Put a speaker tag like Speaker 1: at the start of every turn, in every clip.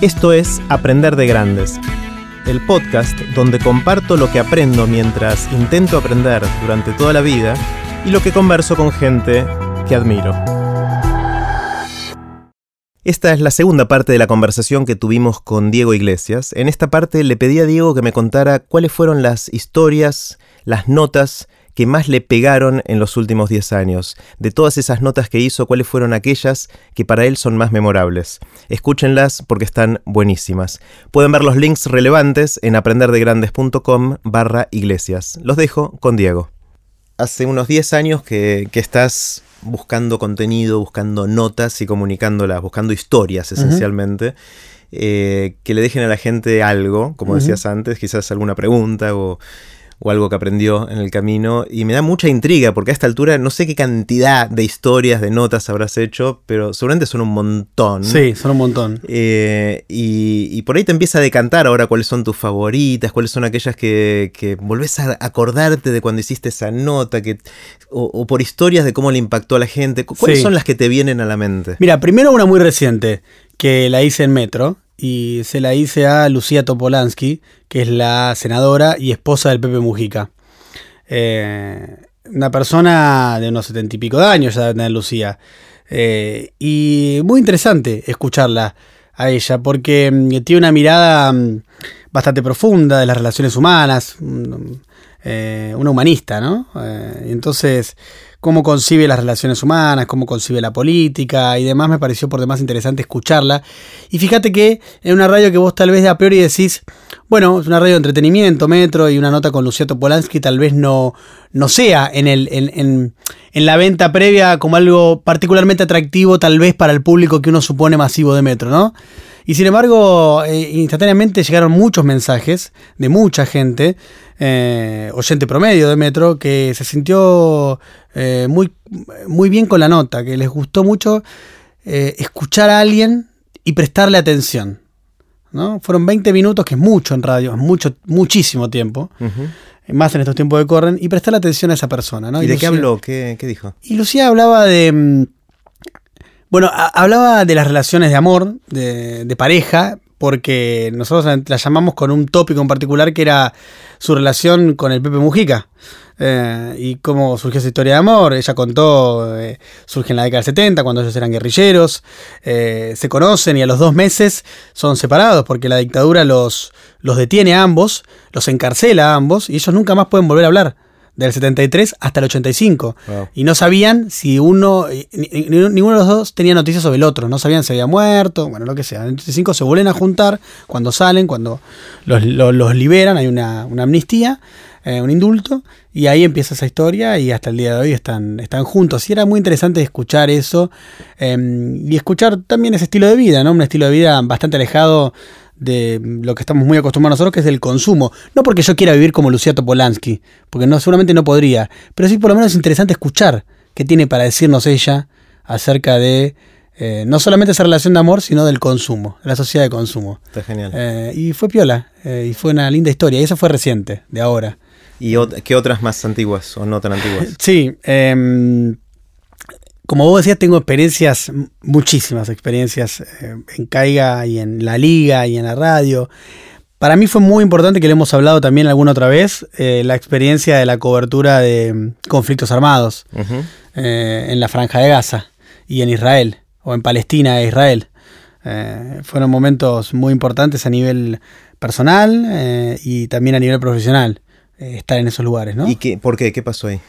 Speaker 1: Esto es Aprender de Grandes, el podcast donde comparto lo que aprendo mientras intento aprender durante toda la vida y lo que converso con gente que admiro. Esta es la segunda parte de la conversación que tuvimos con Diego Iglesias. En esta parte le pedí a Diego que me contara cuáles fueron las historias, las notas que más le pegaron en los últimos 10 años. De todas esas notas que hizo, cuáles fueron aquellas que para él son más memorables. Escúchenlas porque están buenísimas. Pueden ver los links relevantes en aprenderdegrandes.com barra iglesias. Los dejo con Diego. Hace unos 10 años que, que estás buscando contenido, buscando notas y comunicándolas, buscando historias esencialmente. eh, que le dejen a la gente algo, como decías antes, quizás alguna pregunta o, o algo que aprendió en el camino. Y me da mucha intriga, porque a esta altura no sé qué cantidad de historias, de notas habrás hecho, pero seguramente son un montón.
Speaker 2: Sí, son un montón.
Speaker 1: Eh, y, y por ahí te empieza a decantar ahora cuáles son tus favoritas, cuáles son aquellas que, que volvés a acordarte de cuando hiciste esa nota, que, o, o por historias de cómo le impactó a la gente. ¿Cu- ¿Cuáles
Speaker 2: Sí.
Speaker 1: son las que te vienen a la mente?
Speaker 2: Mira, primero una muy reciente, que la hice en Metro, y se la hice a Lucía Topolansky, que es la senadora y esposa del Pepe Mujica. Eh, una persona de unos setenta y pico de años ya tener Lucía. Eh, y muy interesante escucharla a ella, porque mm, tiene una mirada mm, bastante profunda de las relaciones humanas, mm, eh, una humanista, ¿no? Eh, entonces, cómo concibe las relaciones humanas, cómo concibe la política y demás, me pareció por demás interesante escucharla. Y fíjate que en una radio que vos tal vez a priori decís, bueno, es una radio de entretenimiento, metro, y una nota con Luciato Polanski tal vez no, no sea en, el, en, en- en la venta previa como algo particularmente atractivo tal vez para el público que uno supone masivo de metro, ¿no? Y sin embargo, eh, instantáneamente llegaron muchos mensajes de mucha gente, eh, oyente promedio de Metro, que se sintió eh, muy, muy bien con la nota, que les gustó mucho escuchar a alguien y prestarle atención. ¿no? Fueron 20 minutos, que es mucho en radio, es mucho, muchísimo tiempo, más en estos tiempos que corren, y prestarle atención a esa persona. ¿no?
Speaker 1: ¿Y de qué habló? ¿Qué, qué dijo?
Speaker 2: y Lucía hablaba de. Bueno, hablaba de las relaciones de amor, de, de pareja, porque nosotros la llamamos con un tópico en particular que era su relación con el Pepe Mujica. Eh, y cómo surgió esa historia de amor. Ella contó, eh, surge en la década del 70, cuando ellos eran guerrilleros. eh, se conocen y a los dos meses son separados porque la dictadura los, los detiene a ambos, los encarcela a ambos y ellos nunca más pueden volver a hablar. Del 73 hasta el 85.
Speaker 1: Wow.
Speaker 2: Y no sabían si uno, ni- ni- ninguno de los dos tenía noticias sobre el otro, no sabían si había muerto, bueno, lo que sea. En el 85 se vuelven a juntar cuando salen, cuando los, los- los liberan, hay una, una amnistía, eh, un indulto, y ahí empieza esa historia y hasta el día de hoy están, están juntos. Y era muy interesante escuchar eso eh, y escuchar también ese estilo de vida, ¿no? Un estilo de vida bastante alejado de lo que estamos muy acostumbrados nosotros, que es el consumo. No porque yo quiera vivir como Luciato Polanski, porque no, seguramente no podría, pero sí por lo menos es interesante escuchar qué tiene para decirnos ella acerca de eh, no solamente esa relación de amor, sino del consumo, de la sociedad de consumo.
Speaker 1: Está genial.
Speaker 2: Eh, y fue piola, eh, y fue una linda historia, y eso fue reciente, de ahora.
Speaker 1: ¿Y ot- qué otras más antiguas o no tan antiguas?
Speaker 2: Sí, em, como vos decías, tengo experiencias, muchísimas experiencias eh, en Caiga y en la liga y en la radio. Para mí fue muy importante que le hemos hablado también alguna otra vez, eh, la experiencia de la cobertura de mm, conflictos armados eh, en la franja de Gaza y en Israel, o en Palestina e Israel. Fueron momentos muy importantes a nivel personal y también a nivel profesional, eh, estar en esos lugares, ¿no?
Speaker 1: ¿Y qué, por qué? ¿Qué pasó ahí?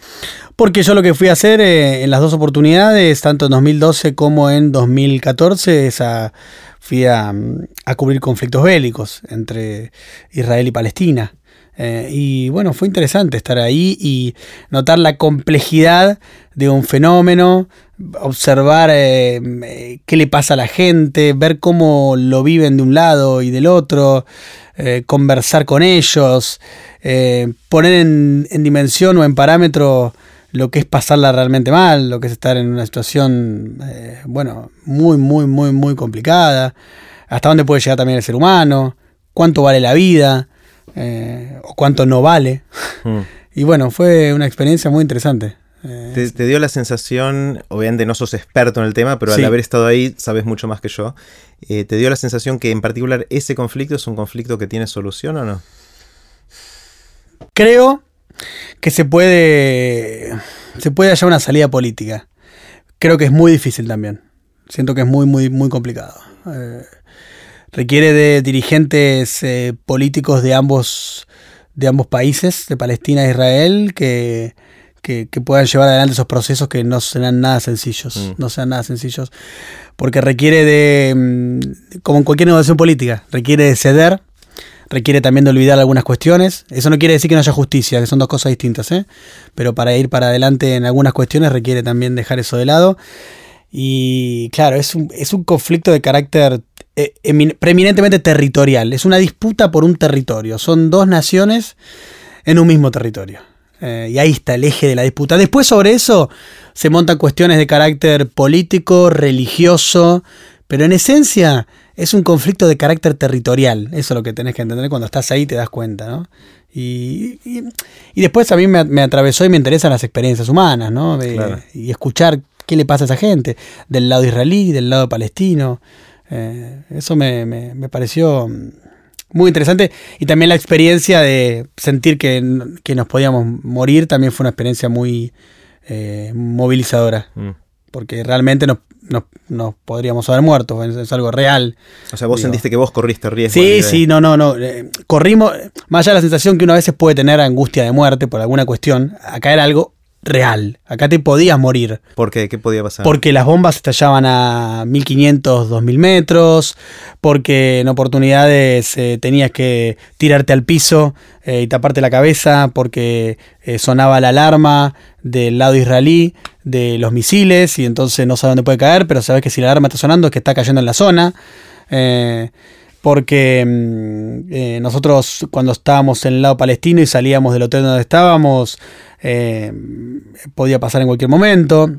Speaker 2: Porque yo lo que fui a hacer eh, en las dos oportunidades, tanto en 2012 como en 2014, es a- fui a, mm, a cubrir conflictos bélicos entre Israel y Palestina. Eh, y bueno, fue interesante estar ahí y notar la complejidad de un fenómeno, observar eh, eh, qué le pasa a la gente, ver cómo lo viven de un lado y del otro, conversar con ellos, poner en, en dimensión o en parámetro lo que es pasarla realmente mal, lo que es estar en una situación, bueno, muy, muy, muy, muy complicada, hasta dónde puede llegar también el ser humano, cuánto vale la vida, eh, o cuánto no vale.
Speaker 1: Mm.
Speaker 2: Y bueno, fue una experiencia muy interesante.
Speaker 1: te, dio la sensación, obviamente no sos experto en el tema, pero al haber estado ahí sabes mucho más que yo. ¿Te dio la sensación que en particular ese conflicto es un conflicto que tiene solución o no?
Speaker 2: Creo que se puede, se puede hallar una salida política. Creo que es muy difícil también. Siento que es muy, muy, muy complicado. Eh, requiere de dirigentes eh, políticos de ambos, de ambos países, de Palestina e Israel, que, que, puedan llevar adelante esos procesos que no serán nada sencillos. Mm. No sean nada sencillos. Porque requiere de, mm, como en cualquier negociación política, requiere de ceder requiere también de olvidar algunas cuestiones. Eso no quiere decir que no haya justicia, que son dos cosas distintas, ¿eh? pero para ir para adelante en algunas cuestiones requiere también dejar eso de lado. Y claro, es un, es un conflicto de carácter eh, preeminentemente territorial, es una disputa por un territorio, son dos naciones en un mismo territorio. Eh, y ahí está el eje de la disputa. Después sobre eso se montan cuestiones de carácter político, religioso, pero en esencia es un conflicto de carácter territorial. Eso es lo que tenés que entender cuando estás ahí te das cuenta, ¿no? Y, después a mí me, atravesó y me interesan las experiencias humanas, ¿no? Y escuchar qué le pasa a esa gente, del lado israelí, del lado palestino. Eh, eso me, pareció muy interesante. Y también la experiencia de sentir que, nos podíamos morir también fue una experiencia muy eh, movilizadora. Mm. Porque realmente nos nos, podríamos haber muerto, es, algo real.
Speaker 1: O sea, vos sentiste que vos corriste riesgo.
Speaker 2: Sí, sí, no, no, no. Eh, corrimos, más allá de la sensación que uno a veces puede tener angustia de muerte por alguna cuestión, acá era algo real. Acá te podías morir.
Speaker 1: ¿Por qué? ¿Qué podía pasar?
Speaker 2: Porque las bombas estallaban a 1500, 2000 metros, porque en oportunidades eh, tenías que tirarte al piso eh, y taparte la cabeza, porque sonaba la alarma del lado israelí de los misiles y entonces no sabe dónde puede caer, pero sabes que si la alarma está sonando es que está cayendo en la zona. Eh, porque mm, eh, nosotros cuando estábamos en el lado palestino y salíamos del hotel donde estábamos, eh, podía pasar en cualquier momento.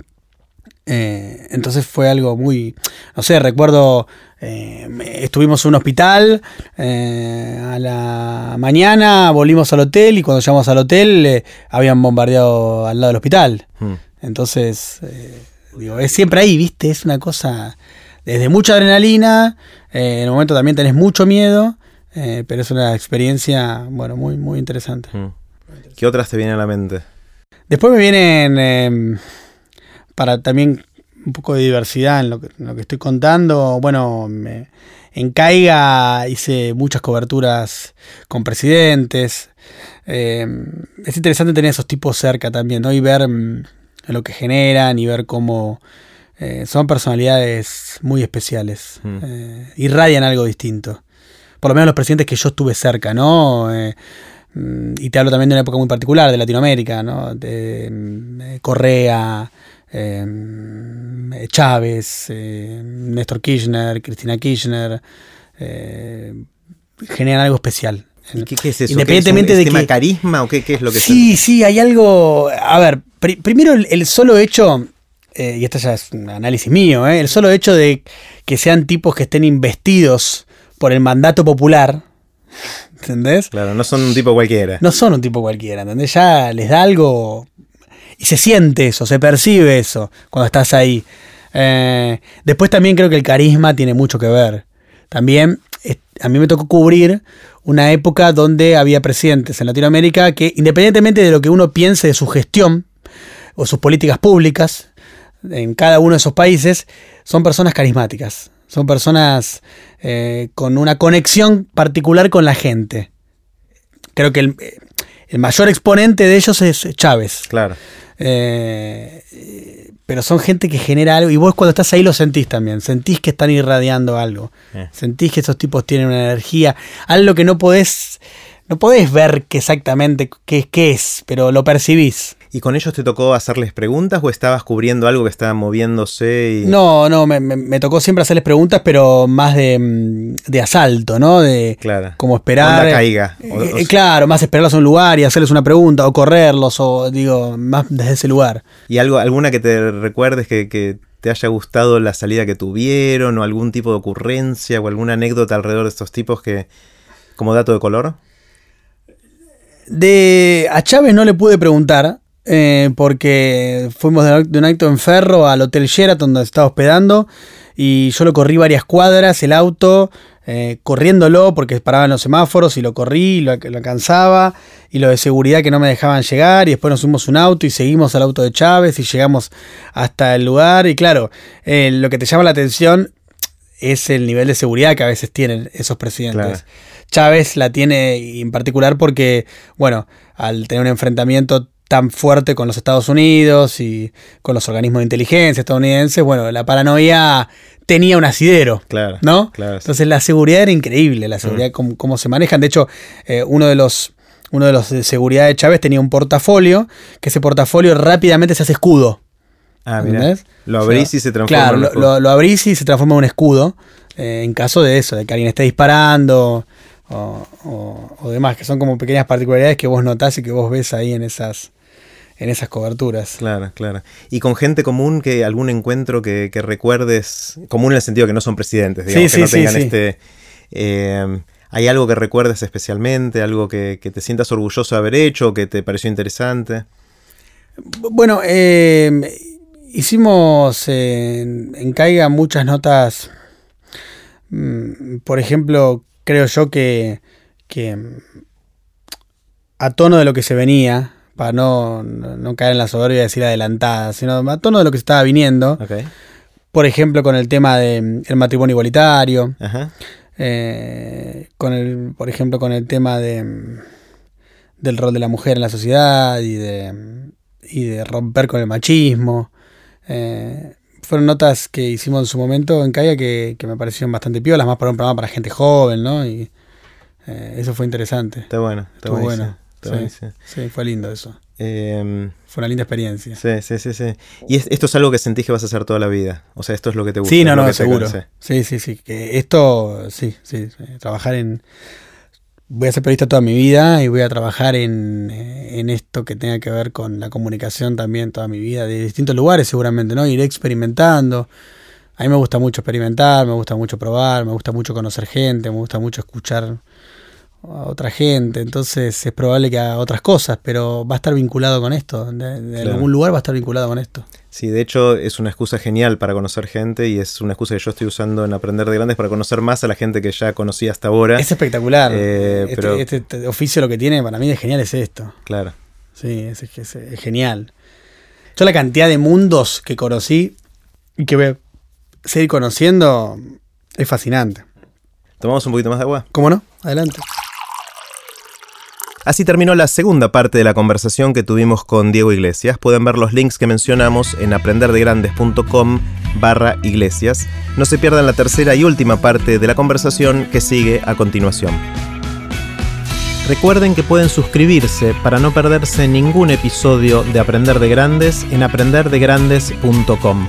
Speaker 2: entonces fue algo muy, no sé, recuerdo, estuvimos en un hospital a la mañana, volvimos al hotel y cuando llegamos al hotel habían bombardeado al lado del hospital. Hmm. Entonces, eh, digo, es siempre ahí, ¿viste? Es una cosa desde mucha adrenalina, eh, en el momento también tenés mucho miedo, eh, pero es una experiencia, bueno, muy, muy interesante. Mm.
Speaker 1: ¿Qué otras te vienen a la mente?
Speaker 2: Después me vienen, em, para también un poco de diversidad en lo que, estoy contando, bueno, en Caiga hice muchas coberturas con presidentes. Em, es interesante tener esos tipos cerca también, ¿no? Y ver em, lo que generan y ver cómo eh, son personalidades muy especiales. Mm. Eh, irradian algo distinto. Por lo menos los presidentes que yo estuve cerca, ¿no? Eh, mm, y te hablo también de una época muy particular, de Latinoamérica, ¿no? De mm, Correa, Chávez, Néstor Kirchner, Cristina Kirchner. generan algo especial.
Speaker 1: ¿Qué, es eso? Independientemente ¿Es un de carisma o qué, es lo que
Speaker 2: Sí, sí, hay algo. A ver, primero el, solo hecho, eh, y esto ya es un análisis mío, eh, el solo hecho de que sean tipos que estén investidos por el mandato popular, ¿entendés?
Speaker 1: Claro, no son un tipo cualquiera.
Speaker 2: No son un tipo cualquiera, ¿entendés? Ya les da algo y se siente eso, se percibe eso cuando estás ahí. Eh, después también creo que el carisma tiene mucho que ver. También a mí me tocó cubrir una época donde había presidentes en Latinoamérica que, independientemente de lo que uno piense de su gestión, o sus políticas públicas en cada uno de esos países son personas carismáticas, son personas eh, con una conexión particular con la gente. Creo que el, mayor exponente de ellos es Chávez.
Speaker 1: Claro.
Speaker 2: Eh, pero son gente que genera algo y vos cuando estás ahí lo sentís también, sentís que están irradiando algo, eh. sentís que esos tipos tienen una energía, algo que no podés, no podés ver exactamente qué, qué es, pero lo percibís.
Speaker 1: ¿Y con ellos te tocó hacerles preguntas o estabas cubriendo algo que estaba moviéndose?
Speaker 2: No, no, me, tocó siempre hacerles preguntas, pero más de, mm, asalto, ¿no? De
Speaker 1: claro.
Speaker 2: como esperar.
Speaker 1: caiga.
Speaker 2: Eh, eh, claro, más esperarlos a un lugar y hacerles una pregunta o correrlos, o digo, más desde ese lugar.
Speaker 1: ¿Y algo, alguna que te recuerdes que, te haya gustado la salida que tuvieron o algún tipo de ocurrencia o alguna anécdota alrededor de estos tipos que como dato de color?
Speaker 2: De a Chávez no le pude preguntar, eh, porque fuimos de un acto en ferro al Hotel Sheraton donde estaba hospedando y yo lo corrí varias cuadras, el auto, eh, corriéndolo porque paraban los semáforos y lo corrí, lo, lo alcanzaba y lo de seguridad que no me dejaban llegar y después nos subimos un auto y seguimos al auto de Chávez y llegamos hasta el lugar y claro, eh, lo que te llama la atención es el nivel de seguridad que a veces tienen esos presidentes. Chávez la tiene en particular porque, bueno, al tener un enfrentamiento tan fuerte con los Estados Unidos y con los organismos de inteligencia estadounidenses, bueno, la paranoia tenía un asidero,
Speaker 1: claro,
Speaker 2: ¿no?
Speaker 1: Claro,
Speaker 2: Entonces la seguridad era increíble, la seguridad, cómo, cómo, se manejan. De hecho, eh, uno de los uno de los de seguridad de Chávez tenía un portafolio, que ese portafolio rápidamente se hace escudo.
Speaker 1: Ah, mira. Lo abrís y se transforma
Speaker 2: claro,
Speaker 1: en un escudo.
Speaker 2: lo, lo abrís y se transforma en un escudo. eh, en caso de eso, de que alguien esté disparando o, o- o demás, que son como pequeñas particularidades que vos notás y que vos ves ahí en esas, en esas coberturas.
Speaker 1: Claro, claro. Y con gente común que algún encuentro que, que recuerdes, común en el sentido que no son presidentes, digamos,
Speaker 2: Sí,
Speaker 1: que no
Speaker 2: sí,
Speaker 1: tengan
Speaker 2: sí.
Speaker 1: este... eh, ¿Hay algo que recuerdes especialmente? ¿Algo que, que te sientas orgulloso de haber hecho que te pareció interesante?
Speaker 2: Bueno, eh, hicimos en, en Caiga muchas notas. mm, Por ejemplo, creo yo que, que mm, a tono de lo que se venía, para no, no, no caer en la soberbia de decir adelantada, sino a tono de lo que estaba viniendo, por ejemplo, con el tema del matrimonio igualitario,
Speaker 1: Ajá.
Speaker 2: eh, con el, por ejemplo, con el tema de, del rol de la mujer en la sociedad y de, y de romper con el machismo. Eh, fueron notas que hicimos en su momento en Caiga que, que me parecieron bastante piolas, más para un programa para gente joven, ¿no? Y eh, eso fue interesante.
Speaker 1: Está bueno. Está
Speaker 2: Estuvo bueno. Sí. Sí, fue lindo eso.
Speaker 1: Eh,
Speaker 2: Fue una linda experiencia.
Speaker 1: sí, sí, sí, sí. Y es- esto es algo que sentís que vas a hacer toda la vida. O sea, esto es lo que te gusta.
Speaker 2: Sí, no, no, seguro. Sí, sí, sí. Que esto, sí, sí, sí, Trabajar en. Voy a ser periodista toda mi vida y voy a trabajar en, eh, en esto que tenga que ver con la comunicación también toda mi vida, de distintos lugares seguramente, ¿no? Iré experimentando. A mí me gusta mucho experimentar, me gusta mucho probar, me gusta mucho conocer gente, me gusta mucho escuchar a otra gente. Entonces es probable que haga otras cosas, pero va a estar vinculado con esto. De, de
Speaker 1: Claro.
Speaker 2: algún lugar va a estar vinculado con esto.
Speaker 1: Sí, de hecho es una excusa genial para conocer gente y es una excusa que yo estoy usando en Aprender de Grandes para conocer más a la gente que ya conocí hasta ahora.
Speaker 2: Es espectacular.
Speaker 1: Eh,
Speaker 2: este,
Speaker 1: pero-
Speaker 2: este- este oficio lo que tiene para mí de genial es esto.
Speaker 1: Claro.
Speaker 2: Sí, es, es- es genial. Yo la cantidad de mundos que conocí y que voy a seguir conociendo es fascinante.
Speaker 1: ¿Tomamos un poquito más de agua?
Speaker 2: ¿Cómo no? Adelante.
Speaker 1: Así terminó la segunda parte de la conversación que tuvimos con Diego Iglesias. Pueden ver los links que mencionamos en aprenderdegrandes.com barra iglesias. No se pierdan la tercera y última parte de la conversación que sigue a continuación. Recuerden que pueden suscribirse para no perderse ningún episodio de Aprender de Grandes en aprenderdegrandes.com.